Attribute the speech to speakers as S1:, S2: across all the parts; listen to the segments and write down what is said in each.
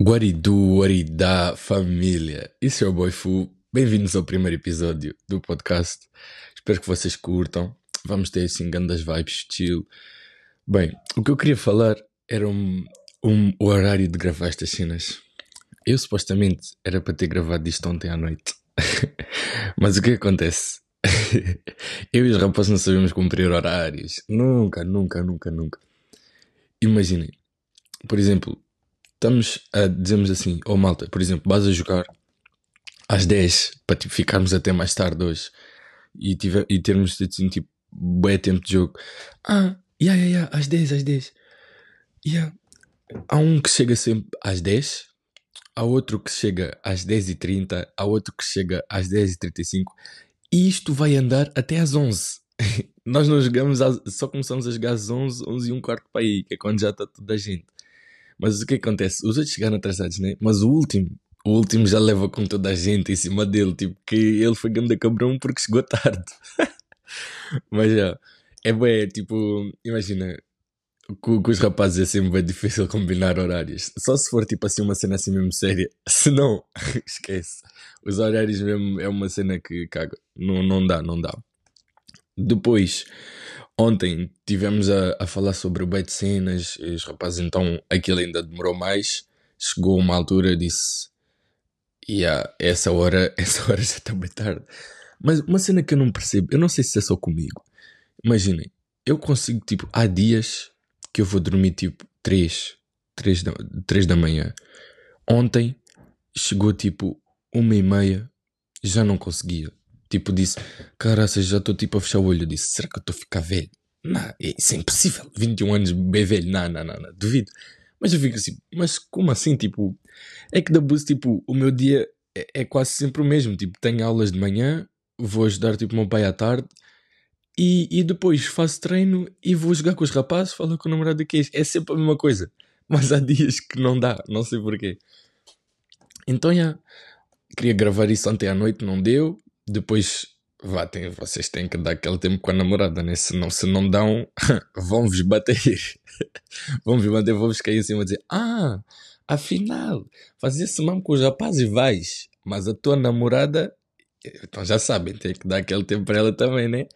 S1: What it do, what it dá, família. Isso é o Boy Fu. Bem-vindos ao primeiro episódio do podcast. Espero que vocês curtam. Vamos ter assim grandes vibes, chill. Bem, o que eu queria falar era um, um, o horário de gravar estas cenas. Eu supostamente era para ter gravado isto ontem à noite. Mas o que acontece? eu e os rapazes não sabemos cumprir horários. Nunca, nunca, nunca, nunca. Imaginem, por exemplo, estamos a dizermos assim, ou oh, malta, por exemplo, vais a jogar às 10 para tipo, ficarmos até mais tarde hoje e, tiver, e termos assim, tipo, bem tempo de jogo. Ah, yeah, yeah, yeah, às 10, às 10. Yeah. Há um que chega sempre às 10, há outro que chega às 10h30, há outro que chega às 10h35 e isto vai andar até às 11. Nós não jogamos, às, só começamos a jogar às 11, 11 e um quarto para aí, que é quando já está toda a gente. Mas o que acontece? Os outros chegaram atrasados, né? Mas o último, o último já leva com toda a gente em cima dele, tipo, que ele foi grande cabrão porque chegou tarde. Mas já, é bem, tipo, imagina, com, com, os rapazes é sempre bem difícil combinar horários. Só se for tipo assim uma cena assim mesmo séria. Se não, esquece. Os horários mesmo é uma cena que caga. Não, não dá, não dá. Depois, Ontem tivemos a, a falar sobre o de cenas, e os rapazes então aquilo ainda demorou mais. Chegou uma altura disse: yeah, essa hora, essa hora já está bem tarde. Mas uma cena que eu não percebo, eu não sei se é só comigo. Imaginem, eu consigo, tipo, há dias que eu vou dormir tipo 3, 3 da, 3 da manhã. Ontem chegou tipo uma e meia, já não conseguia. Tipo, disse, caraças, já estou tipo a fechar o olho. Eu disse, será que eu estou a ficar velho? Não, isso é impossível. 21 anos bem velho. Não, não, não, não, duvido. Mas eu fico assim, mas como assim? Tipo, é que da bus, tipo, o meu dia é, é, quase sempre o mesmo. Tipo, tenho aulas de manhã, vou ajudar tipo meu pai à tarde e, e depois faço treino e vou jogar com os rapazes, falo com o namorado que é É sempre a mesma coisa. Mas há dias que não dá, não sei porquê. Então, já, queria gravar isso ontem à noite, não deu. Depois, vá, tem, vocês têm que dar aquele tempo com a namorada, né? Se não, se não dão, vão-vos bater. vão-vos bater, vão-vos cair em cima e dizer: Ah, afinal, fazia-se mesmo com os rapazes e vais. Mas a tua namorada, então já sabem, tem que dar aquele tempo para ela também, né?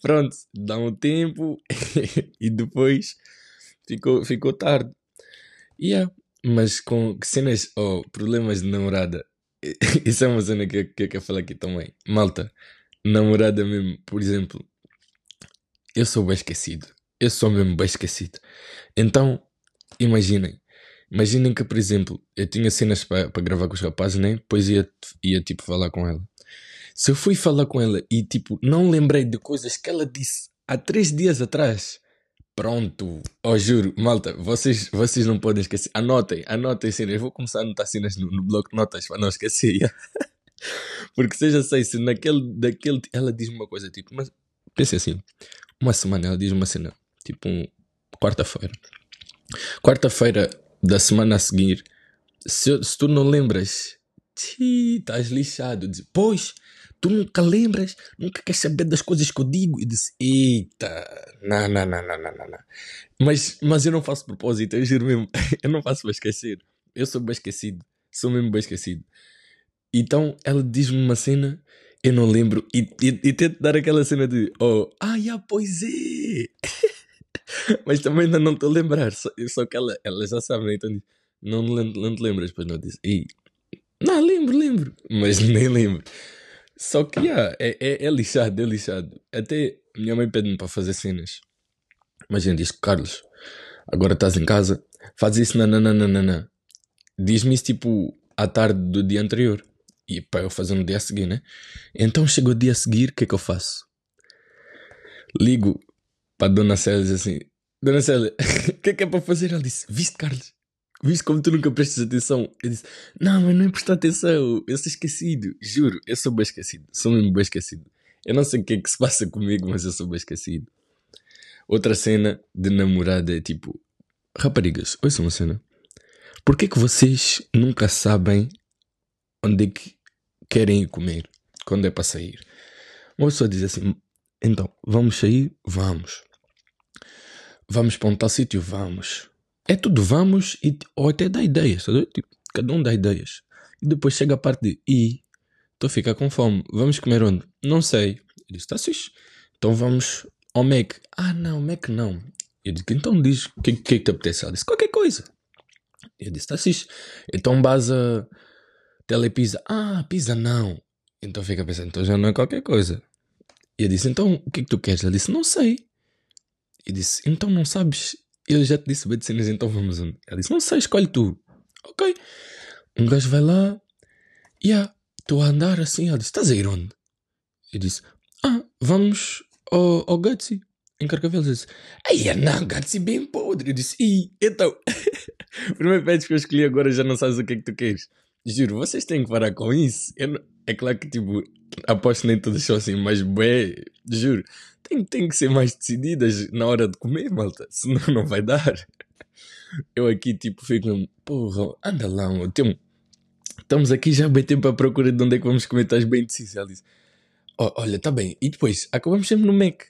S1: Pronto, dá um tempo e depois ficou, ficou tarde. Yeah. Mas com cenas ou oh, problemas de namorada Isso é uma cena que, que eu quero falar aqui também. Malta, namorada mesmo, por exemplo, eu sou bem esquecido. Eu sou mesmo bem esquecido. Então, imaginem. Imaginem que, por exemplo, eu tinha cenas para gravar com os rapazes, né? Depois ia, ia tipo falar com ela. Se eu fui falar com ela e tipo não lembrei de coisas que ela disse há três dias atrás, Pronto, oh, juro, malta, vocês, vocês não podem esquecer. Anotem, anotem cenas. Vou começar a anotar cenas no, no bloco de notas para não esquecer. Porque seja sei se naquele, daquele, ela diz uma coisa tipo, mas pense assim, uma semana ela diz uma cena, tipo um, quarta-feira. Quarta-feira da semana a seguir, se, se tu não lembras, estás lixado. Diz, pois, tu nunca lembras, nunca queres saber das coisas que eu digo. E disse, eita, não, não, não, não, não, não. Mas, mas eu não faço propósito, eu juro mesmo, eu não faço para esquecer. Eu sou bem esquecido, sou mesmo bem esquecido. Então ela diz-me uma cena, eu não lembro, e, e, e tento dar aquela cena de, oh, ah, pois é. mas também ainda não estou a lembrar, só, só que ela, ela já sabe, né? então diz, não, não, não te lembras, pois não disse, e, não, lembro, lembro, mas nem lembro. Só que, yeah, é, é, é lixado, é lixado. Até minha mãe pede-me para fazer cenas. Imagina, diz Carlos, agora estás em casa, faz isso, nananana. Diz-me isso tipo à tarde do dia anterior. E para eu fazer no dia a seguir, né? Então chega o dia a seguir, o que é que eu faço? Ligo para a Dona Célia e diz assim: Dona Célia, o que é que é para fazer? Ela disse: Viste, Carlos? Viste como tu nunca prestas atenção? Eu disse, não, mas não é prestar atenção, eu sou esquecido, juro, eu sou bem esquecido, sou mesmo bem esquecido. Eu não sei o que é que se passa comigo, mas eu sou bem esquecido. Outra cena de namorada é tipo, raparigas, ouça uma cena. Porquê que vocês nunca sabem onde é que querem ir comer quando é para sair? Uma pessoa diz assim, então, vamos sair? Vamos. Vamos para um tal sítio? Vamos é tudo vamos e, ou até dá ideias. Tá tipo, cada um dá ideias. E depois chega a parte de, e estou a ficar com fome, vamos comer onde? Não sei. Eu disse, está fixe. Então vamos ao Mac. Ah, não, Mac não. Eu disse, então diz o que, que, que te apetece. Ela disse, qualquer coisa. Eu disse, está fixe. Então base telepizza. Ah, pizza não. Então fica pensando, então já não é qualquer coisa. E eu disse, então o que é que tu queres? Ela disse, não sei. E disse, então não sabes? Eu já te disse bem de cenas, então vamos onde? Ela disse, não sei, escolhe tu. Ok. Um gajo vai lá, e yeah, estou a andar assim. Ela disse, estás a ir onde? Eu disse, ah, vamos ao, ao Gutsy, em Carcavelos. Eu disse, ai, não, Gutsy bem podre. Eu disse, e então, primeiro pet que eu escolhi agora já não sabes o que é que tu queres. Juro, vocês têm que parar com isso. Não... É claro que, tipo, aposto nem todas são assim, mas, bem, juro, tem, tem que ser mais decididas na hora de comer, malta. Senão não vai dar. Eu aqui, tipo, fico porra, anda lá, meu. Tem... Estamos aqui já bem tempo à procura de onde é que vamos comer, estás bem deciso. Ela disse, oh, olha, tá bem. E depois, acabamos sempre no Mac.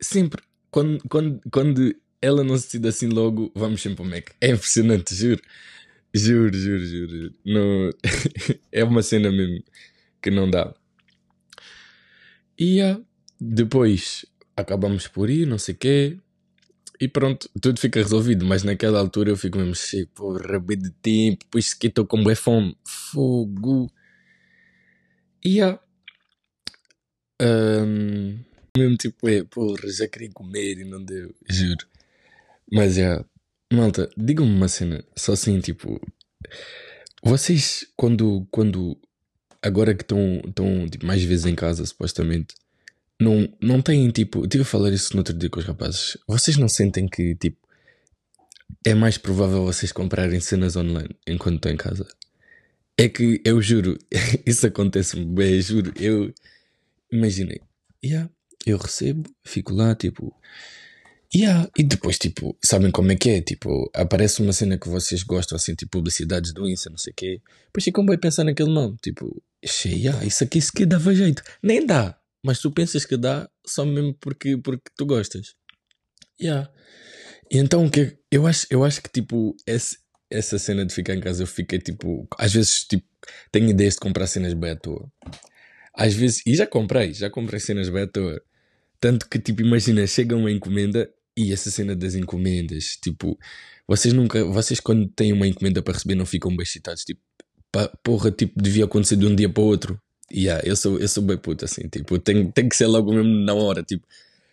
S1: Sempre. Quando, quando, quando ela não se decide assim logo, vamos sempre ao Mac. É impressionante, juro. Juro, juro, juro. Não... é uma cena mesmo que não dá. E uh, depois acabamos por ir, não sei o quê. E pronto, tudo fica resolvido. Mas naquela altura eu fico mesmo cheio, porra, bem de tempo. Pois que estou com boa fome. Fogo. E uh, um, mesmo tipo, é, porra, já queria comer e não deu, juro. Mas é, malta, digam-me uma cena, só assim, tipo, vocês, quando, quando agora que estão, estão tipo, mais vezes em casa, supostamente, não, não têm tipo. Estive a falar isso no outro dia com os rapazes. Vocês não sentem que tipo é mais provável vocês comprarem cenas online enquanto estão em casa? É que eu juro, isso acontece-me bem, juro. Eu imaginei, yeah, eu recebo, fico lá, tipo, Yeah. E depois, tipo, sabem como é que é? Tipo, aparece uma cena que vocês gostam, assim, tipo, publicidades do Insta, não sei o quê. Depois ficam bem pensar naquele nome. Tipo, yeah, isso aqui, isso aqui dava jeito. Nem dá. Mas tu pensas que dá só mesmo porque, porque tu gostas. Yeah. E então, que eu acho, eu acho que, tipo, esse, essa cena de ficar em casa, eu fiquei, tipo, às vezes, tipo, tenho ideias de comprar cenas bem à toa. Às vezes, e já comprei, já comprei cenas bem à toa. Tanto que, tipo, imagina, chega uma encomenda e essa cena das encomendas, tipo, vocês nunca, vocês quando têm uma encomenda para receber não ficam bem excitados, tipo, pá, porra, tipo, devia acontecer de um dia para o outro. Yeah, eu sou, eu sou bem puto assim, tipo, tem, tem que ser logo mesmo na hora, tipo,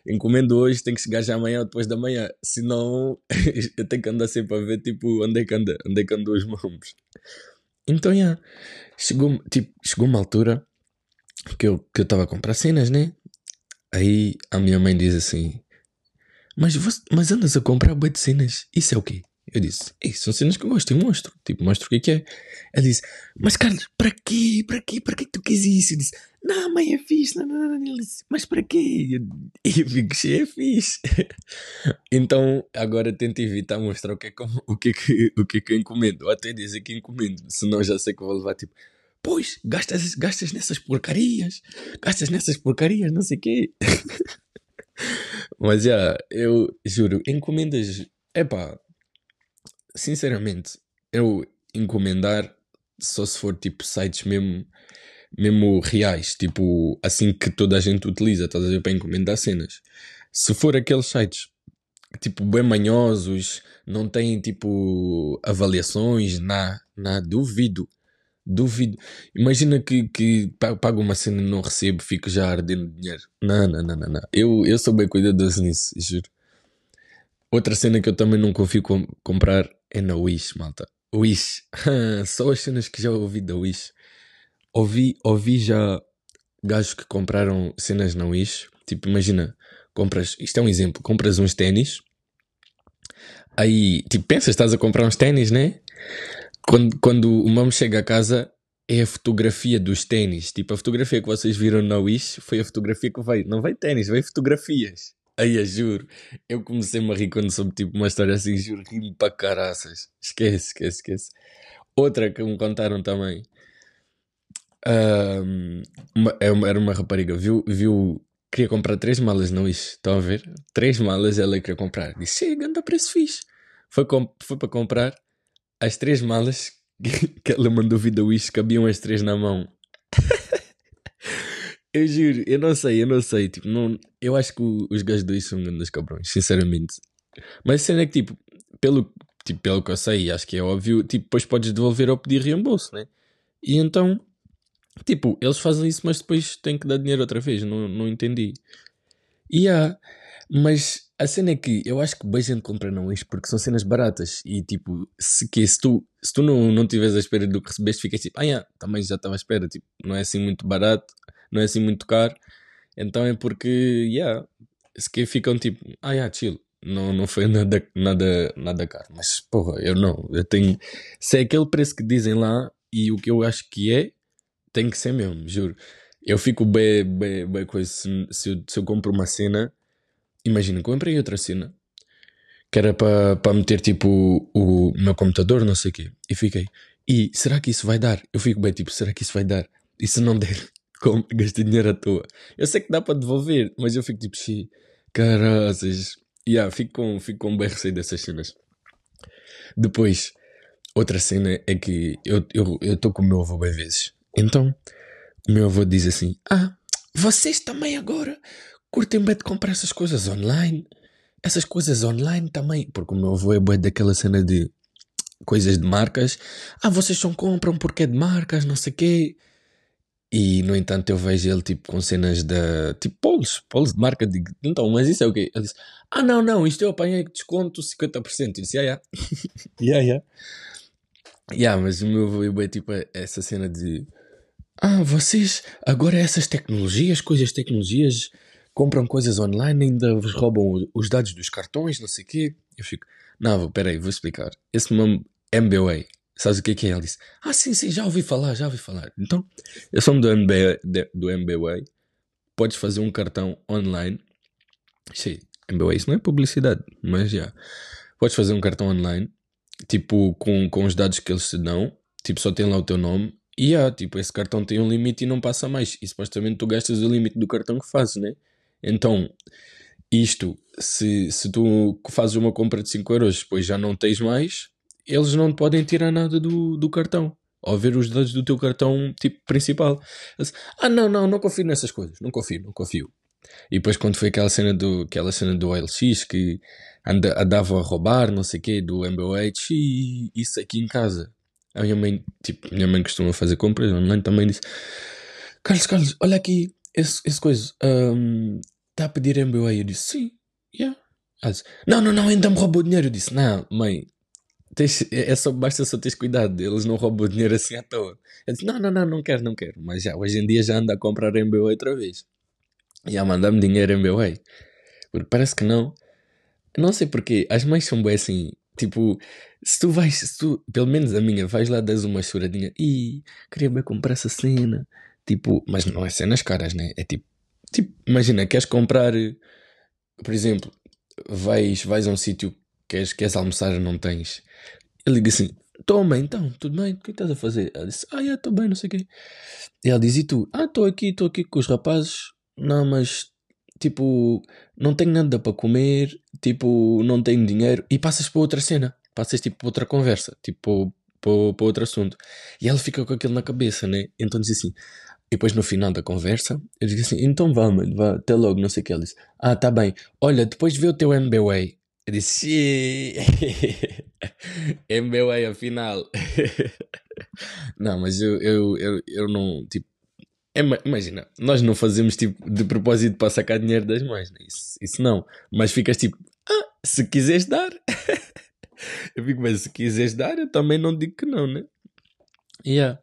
S1: encomendo hoje, tem que chegar já amanhã ou depois da manhã, senão eu tenho que andar sempre a ver, tipo, onde é que anda, onde é que andam os mãos. Então, yeah, chegou, tipo, chegou uma altura que eu que estava a comprar cenas, né? Aí a minha mãe diz assim: mas, você, mas andas a comprar bué de cenas. Isso é o quê? Eu disse, isso são cenas que eu gosto, eu mostro. Tipo, mostro o que é que é. Ela disse, mas Carlos, para quê? Para quê? Para que tu quis isso? Eu disse, não, mãe, é fixe. Não, não, não. Ele disse, mas para quê? Eu, eu fico cheio, é fixe. então, agora tento evitar mostrar o que é que, o que, é que, o que, é que eu encomendo. Ou até dizer que encomendo. Senão já sei que vou levar, tipo, pois, gastas, gastas nessas porcarias. Gastas nessas porcarias, não sei o quê. Mas já, yeah, eu juro, encomendas. Epá, sinceramente, eu encomendar só se for tipo sites mesmo, mesmo reais, tipo assim que toda a gente utiliza, estás a ver para encomendar cenas. Se for aqueles sites tipo bem manhosos, não têm tipo avaliações, na, na duvido. Duvido. Imagina que, que pago uma cena e não recebo, fico já ardendo dinheiro. Não, não, não, não, não. Eu, eu sou bem cuidadoso nisso, juro. Outra cena que eu também não confio com, comprar é na Wish, malta. Wish. Só as cenas que já ouvi da Wish. Ouvi, ouvi já gajos que compraram cenas na Wish. Tipo, imagina, compras, isto é um exemplo, compras uns ténis. Aí, tipo, pensas, estás a comprar uns ténis, né? quando, quando o mamo chega a casa, é a fotografia dos ténis. Tipo, a fotografia que vocês viram na Wish foi a fotografia que veio. Não veio ténis, veio fotografias. Aí, juro. Eu comecei-me a rir quando soube tipo uma história assim, juro, ri-me para caraças. Esquece, esquece, esquece. Outra que me contaram também. Um, é era uma rapariga, viu, viu, queria comprar três malas na Wish. Estão a ver? Três malas ela queria comprar. Disse, chega, anda preço fixe. Foi, foi para comprar as três malas que ela mandou vida wish, cabiam as três na mão. Eu juro, eu não sei, eu não sei. Tipo, não, eu acho que os gajos dois são grandes cabrões, sinceramente. Mas a cena é que, tipo, pelo, tipo, pelo que eu sei, acho que é óbvio, tipo, depois podes devolver ou pedir reembolso, né? E então, tipo, eles fazem isso, mas depois têm que dar dinheiro outra vez. Não, não entendi. E yeah, mas a cena é que eu acho que bem gente compra não isto porque são cenas baratas. E tipo, se, que, se tu, se tu não, não tiveres a espera do que recebeste, ficas tipo, ah, yeah, também já estava à espera. Tipo, não é assim muito barato, não é assim muito caro. Então é porque, yeah, se que ficam tipo, ah, yeah, chill. Não, não foi nada, nada, nada caro. Mas porra, eu não. Eu tenho. Se é aquele preço que dizem lá e o que eu acho que é, tem que ser mesmo, juro. Eu fico bem, bem, bem com isso. Se, se, eu, se eu compro uma cena, imagina, comprei outra cena que era para meter tipo o, o meu computador, não sei o quê. E fiquei, e será que isso vai dar? Eu fico bem tipo, será que isso vai dar? E se não der, como gastei dinheiro à toa? Eu sei que dá para devolver, mas eu fico tipo, xi, caraças. Yeah, fico com, fico com bem receio dessas cenas. Depois, outra cena é que eu estou eu, eu com o meu avô bem vezes. Então, o meu avô diz assim: Ah, vocês também agora curtem bem de comprar essas coisas online? Essas coisas online também. Porque o meu avô é bem daquela cena de coisas de marcas. Ah, vocês só compram porque é de marcas, não sei o quê. E no entanto eu vejo ele tipo com cenas de tipo polos, polos de marca. Digo, então, mas isso é o quê? Ele disse: Ah, não, não, isto eu apanhei desconto 50%. Eu disse: Ah, yeah. yeah, yeah. Yeah, mas o meu avô é tipo essa cena de ah, vocês agora essas tecnologias, coisas tecnologias, compram coisas online, ainda vos roubam os dados dos cartões, não sei o quê. Eu fico, não, peraí, vou explicar. Esse nome MBWay, sabes o que é que é? Ele disse, ah, sim, sim, já ouvi falar, já ouvi falar. Então, eu sou do, MB, do MBWay, podes fazer um cartão online. Sim, MBWay, isso não é publicidade, mas já. Podes fazer um cartão online, tipo, com, com os dados que eles te dão, tipo, só tem lá o teu nome e yeah, tipo, esse cartão tem um limite e não passa mais. E supostamente tu gastas o limite do cartão que fazes, né? Então, isto, se, se tu fazes uma compra de 5 euros depois já não tens mais, eles não podem tirar nada do, do cartão. Ao ver os dados do teu cartão, tipo, principal. Ah, não, não, não confio nessas coisas. Não confio, não confio. E depois quando foi aquela cena do, aquela cena do OLX que anda, andava a roubar, não sei o quê, do MBOH, e isso aqui em casa a minha mãe, tipo, minha mãe costuma fazer compras online também disse: Carlos, Carlos, olha aqui, esse, esse coisa, está um, a pedir MBA? Eu disse: Sim, yeah. Ela disse: Não, não, não, ainda me roubou dinheiro. Eu disse: Não, mãe, é, é só, basta só teres cuidado, eles não roubam dinheiro assim à toa. Eu disse: Não, não, não, não quero, não quero. Mas já, hoje em dia já anda a comprar MBA outra vez. E a mandar-me dinheiro MBA. Porque parece que não. Não sei porquê, as mães são bem assim Tipo, se tu vais, se tu, pelo menos a minha, vais lá, das uma choradinha, e queria bem comprar essa cena. Tipo, mas não é cenas caras, né? É tipo, tipo, imagina, queres comprar, por exemplo, vais, vais a um sítio, queres, queres almoçar não tens. Ele diz assim, toma então, tudo bem, o que estás a fazer? Ela disse, ah, estou bem, não sei o quê. E ela diz, e tu? Ah, estou aqui, estou aqui com os rapazes, não, mas tipo, não tenho nada para comer, tipo, não tenho dinheiro, e passas para outra cena, passas tipo para outra conversa, tipo para, para outro assunto. E ela fica com aquilo na cabeça, né? Então diz assim, e depois no final da conversa, eu digo assim, então mano, vá, até logo, não sei o que. Ela disse, ah, tá bem, olha, depois vê o teu MBWay. Eu disse, MBWay afinal. não, mas eu, eu, eu, eu não, tipo, é, imagina, nós não fazemos tipo de propósito para sacar dinheiro das mães, né? isso, isso não. Mas ficas tipo, ah, se quiseres dar. eu fico, mas se quiseres dar, eu também não digo que não, né? Yeah.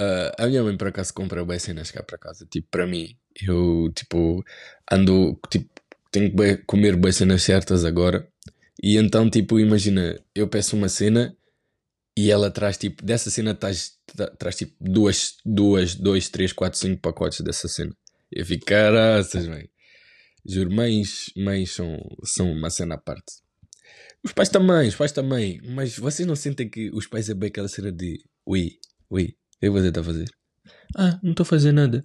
S1: Uh, a minha mãe por acaso compra bem cenas cá para casa. Tipo, para mim, eu tipo ando, tipo, tenho que comer bem cenas certas agora. E então, tipo, imagina, eu peço uma cena e ela traz tipo, dessa cena traz, traz tipo duas, duas, dois, três, quatro, cinco pacotes dessa cena. Eu fico, caraças, velho. Juro, mães, mães são, são uma cena à parte. Os pais também, os pais também. Mas vocês não sentem que os pais é bem aquela cena de ui, ui, o que você está a fazer? Ah, não estou a fazer nada.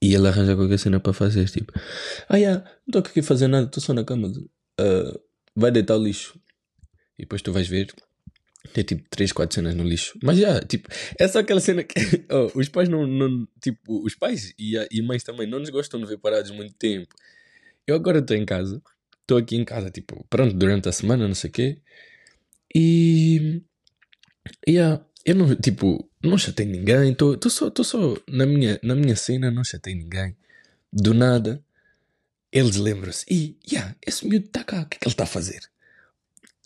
S1: E, e ela arranja qualquer cena para fazer, tipo, ah, yeah, não estou aqui a fazer nada, estou só na cama. Uh, vai deitar o lixo. E depois tu vais ver, Tem tipo 3, 4 cenas no lixo. Mas já, tipo, é só aquela cena que oh, os pais não, não. Tipo, os pais e, e mães também não nos gostam de ver parados muito tempo. Eu agora estou em casa, estou aqui em casa, tipo, pronto, durante a semana, não sei o quê. E. Yeah, eu não, tipo, não chatei ninguém, estou só, tô só na, minha, na minha cena, não chatei ninguém. Do nada, eles lembram-se: e, yeah, esse miúdo está cá, o que é que ele está a fazer?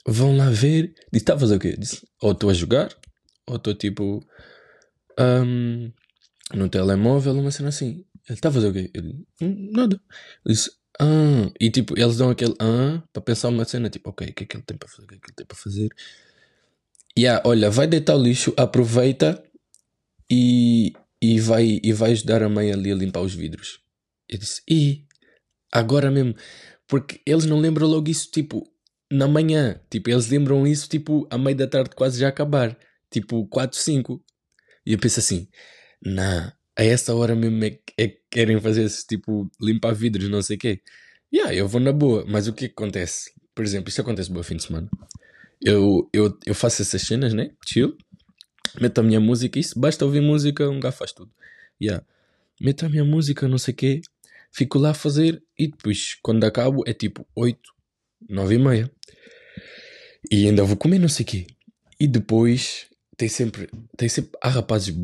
S1: Vão lá ver, diz: está a fazer o quê? Disse: ou estou a jogar, ou estou tipo. Um, no telemóvel, uma cena assim. Ele está a fazer o quê? Ele, hum, nada. Ele disse, ah, e tipo, eles dão aquele ah para pensar uma cena, tipo, ok, o que é que ele tem para fazer? O que é que ele tem para fazer? Yeah, olha, vai deitar o lixo, aproveita e, e, vai, e vai ajudar a mãe ali a limpar os vidros. Eu disse, e agora mesmo, porque eles não lembram logo isso, tipo, na manhã, tipo, eles lembram isso, tipo, à meia da tarde quase já acabar, tipo, 4, 5. E eu penso assim, não, a essa hora mesmo é, é que querem fazer esse tipo, limpar vidros, não sei o quê. Yeah, eu vou na boa, mas o que, é acontece? Por exemplo, isso acontece no fim de semana. Eu, eu, eu faço essas cenas, né? Chill. Meto a minha música, isso basta ouvir música, um gajo faz tudo. Yeah. Meto a minha música, não sei o quê. Fico lá a fazer e depois, quando acabo, é tipo 8, 9 e meia. E ainda vou comer, não sei o quê. E depois tem sempre, tem sempre, há rapazes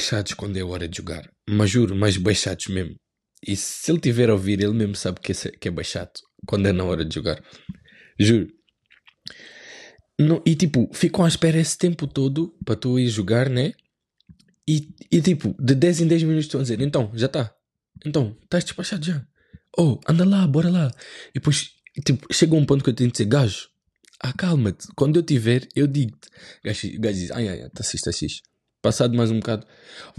S1: chatos quando é hora de jogar, mas juro, mas bem chatos mesmo. E se ele tiver a ouvir, ele mesmo sabe que é, que é chato quando é na hora de jogar, juro. E tipo, ficam à espera esse tempo todo para tu ir jogar, né? E, e tipo, de 10 em 10 minutos estão a dizer: então, já está, então, estás despachado já. Oh, anda lá, bora lá. E depois, tipo, chega um ponto que eu tenho de dizer: gajo, acalma-te. Quando eu tiver, eu digo-te. O gajo diz: ai, ai, está fixe, está fixe. Passado mais um bocado: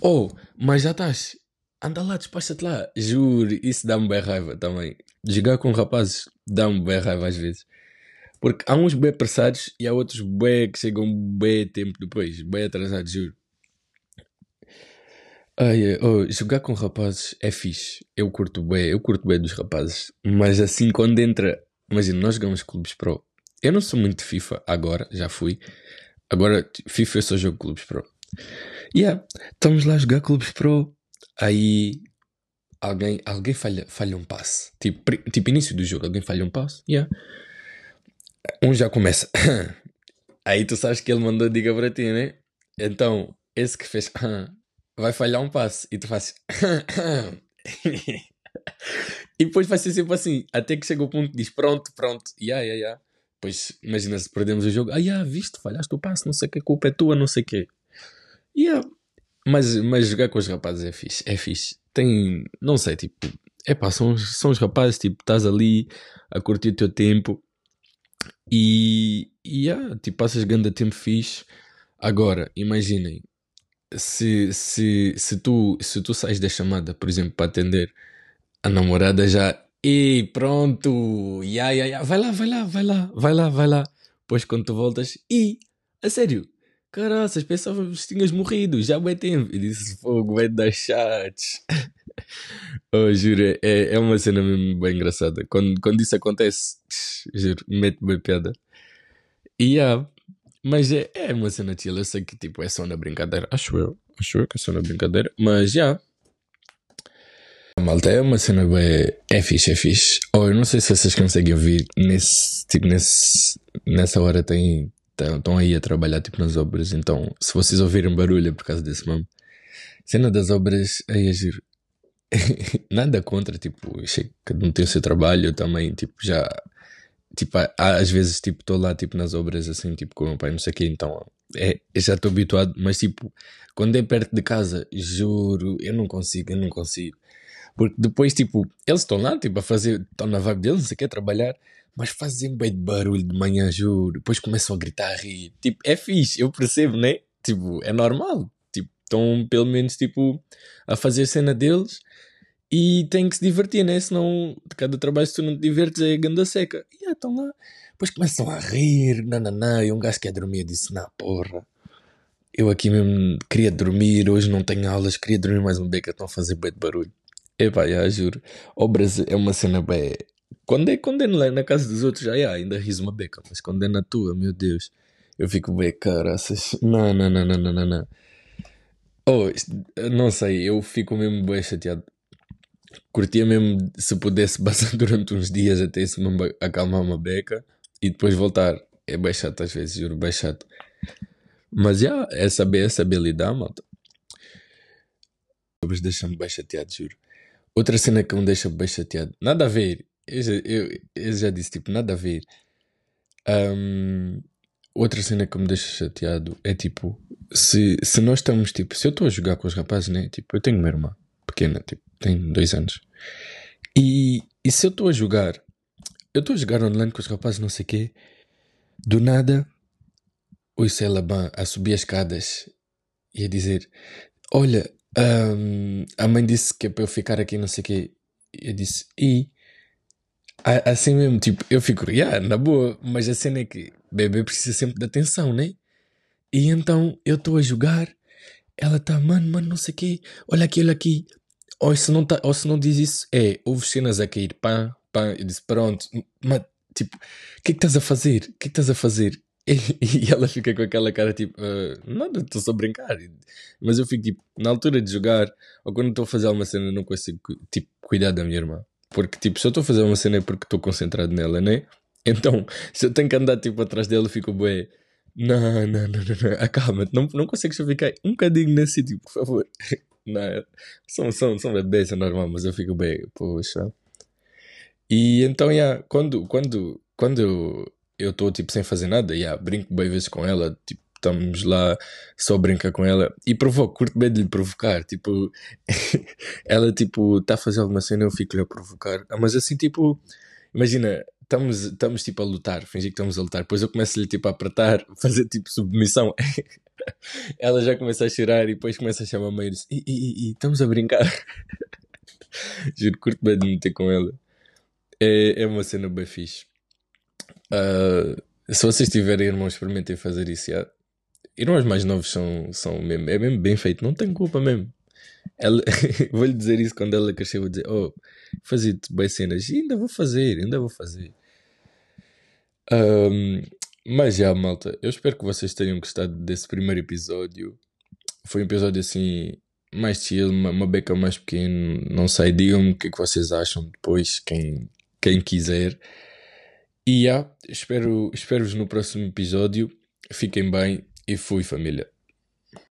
S1: Oh, mas já estás. Anda lá, despacha-te lá. Juro, isso dá-me bem raiva também. Jogar com rapazes dá-me bem raiva às vezes. Porque há uns bem apressados e há outros bem que chegam bem tempo depois, bem atrasados, juro. Ai, oh, jogar com rapazes é fixe. Eu curto bem, eu curto bem dos rapazes. Mas assim, quando entra. Imagina, nós jogamos clubes pro. Eu não sou muito FIFA agora, já fui. Agora, FIFA eu só jogo clubes pro. Yeah, estamos lá a jogar clubes pro. Aí alguém, alguém falha, falha um passe. Tipo, tipo, início do jogo, alguém falha um passe. Yeah. Um já começa. Aí tu sabes que ele mandou diga para ti, né? Então, esse que fez vai falhar um passe. E tu fazes. e depois vai ser sempre assim. Até que chega o ponto que diz: Pronto, pronto. Yeah, yeah, yeah. Pois imagina se perdemos o jogo. Ah, yeah, viste, falhaste o passe, não sei que, a culpa é tua, não sei o que. Yeah. Mas, mas jogar com os rapazes é fixe, é fixe. Tem, não sei, tipo, é pá, são, são os rapazes, tipo, estás ali a curtir o teu tempo e, e yeah, tipo, passas grande tempo fixe. Agora, imaginem, se, se, se, tu, se tu sais da chamada, por exemplo, para atender, a namorada já e pronto, ya, ya, ya, vai lá, vai lá, vai lá, vai lá, vai lá. Depois quando tu voltas, e, a sério, caraças, pensava que tinhas morrido, já vai tempo. E disse, fogo, vai dar chats. oh, juro, é, é uma cena mesmo bem engraçada. Quando, quando isso acontece, juro, mete bem piada. E yeah, mas é, é uma cena chill, eu sei que tipo é só na brincadeira, acho eu, acho eu que é só na brincadeira, mas já. Malta, é uma cena bem. É fixe, é fixe. Ou oh, eu não sei se vocês conseguem ouvir nesse. Tipo, nesse, nessa hora tem. Estão aí a trabalhar tipo nas obras, então se vocês ouvirem barulho é por causa desse mesmo. Cena das obras, aí é giro. Nada contra, tipo, cada um tem o seu trabalho, eu também, tipo, já. Tipo, às vezes, tipo, estou lá, tipo, nas obras, assim, tipo, com o meu pai, não sei o quê, então, é, já estou habituado, mas, tipo, quando é perto de casa, juro, eu não consigo, eu não consigo. Porque depois, tipo, eles estão lá, tipo, a fazer, estão na vibe deles, não sei o que, trabalhar, mas fazem bem de barulho de manhã, juro. Depois começam a gritar, a rir. Tipo, é fixe, eu percebo, né? Tipo, é normal. Tipo, estão pelo menos, tipo, a fazer a cena deles e têm que se divertir, né? Senão, de cada trabalho, se tu não te divertes, é ganda seca. E yeah, estão lá. Depois começam a rir, nananã, e um gajo quer dormir, disse, na porra. Eu aqui mesmo queria dormir, hoje não tenho aulas, queria dormir mais um beco, estão a fazer bem de barulho. Epá, já juro. O Brasil é uma cena bem. Quando é, quando é na casa dos outros, já yeah, ainda riso uma beca, mas quando é na tua, meu Deus. Eu fico bem, caraças. Não, não, não, não, não, não, não. Oh, não sei, eu fico mesmo bem chateado. Curtia mesmo se pudesse passar durante uns dias até isso mesmo acalmar uma beca e depois voltar. É bem chato às vezes, juro, bem chato. Mas já, é saber, é saber lidar, malta. Mas deixa-me bem chateado, juro. Outra cena que me deixa bem chateado, nada a ver. Eu já, eu, eu já disse, tipo, nada a ver. Ahm, outra cena que me deixa chateado é tipo, se, se nós estamos, tipo, se eu estou a jogar com os rapazes, né? Tipo, eu tenho uma irmã pequena, tipo, tem dois anos. E, e se eu estou a jogar, eu estou a jogar online com os rapazes, não sei o quê, do nada, ouço ela bem, a subir as escadas e a dizer: Olha, ahm, a mãe disse que é para eu ficar aqui, não sei o quê. Eu disse: E assim mesmo, tipo, eu fico, yeah, na boa, mas a cena é que bebê precisa sempre de atenção, né? E então eu estou a jogar, ela está, mano, mano, não sei o quê, olha aqui, olha aqui. Ou se não, tá, ou se não diz isso, é, houve cenas a cair, pá, pá. Eu disse, pronto, mas tipo, o que é que estás a fazer? O que é que estás a fazer? E, e ela fica com aquela cara tipo, "Ah, nada, estou só a brincar. Mas eu fico tipo, na altura de jogar, ou quando estou a fazer alguma cena, não consigo tipo, cuidar da minha irmã. Porque tipo, se eu estou a fazer uma cena é porque estou concentrado nela, né? Então, se eu tenho que andar tipo atrás dela, eu fico bué. Não, não, não, não, acalma-te, não, não consegues só ficar um bocadinho nesse sítio, por favor. Não, são, são, são bebês, é normal, mas eu fico bem, poxa. E então, yeah, quando, quando, quando eu estou tipo sem fazer nada, yeah, brinco bem vezes com ela, tipo, estamos lá só brincar com ela e provoco, curto bem de lhe provocar, tipo, ela tipo está a fazer alguma cena, eu fico-lhe a provocar, Ah, mas assim tipo, imagina, estamos, estamos tipo a lutar, fingir que estamos a lutar, depois eu começo-lhe tipo a apertar, fazer tipo submissão. Ela já começa a chorar e depois começa a chamar mãe e diz: "Ih, ih, ih, ih, estamos a brincar. Juro, curto bem de meter com ela. É, é uma cena bem fixe. Ah, se vocês tiverem irmãos, experimentem fazer isso. já. Irmãos mais novos são, são mesmo, é mesmo bem feito, não tem culpa mesmo. Ela, vou-lhe dizer isso quando ela crescer, vou dizer: Oh, fazia-te bem cenas, e ainda vou fazer, ainda vou fazer. Ahm, mas já, malta, eu espero que vocês tenham gostado desse primeiro episódio. Foi um episódio assim, mais chill, uma, uma beca mais pequena. Não sei, digam-me o que é que vocês acham depois, quem, quem quiser. E já, espero, espero-vos no próximo episódio. Fiquem bem e fui, família.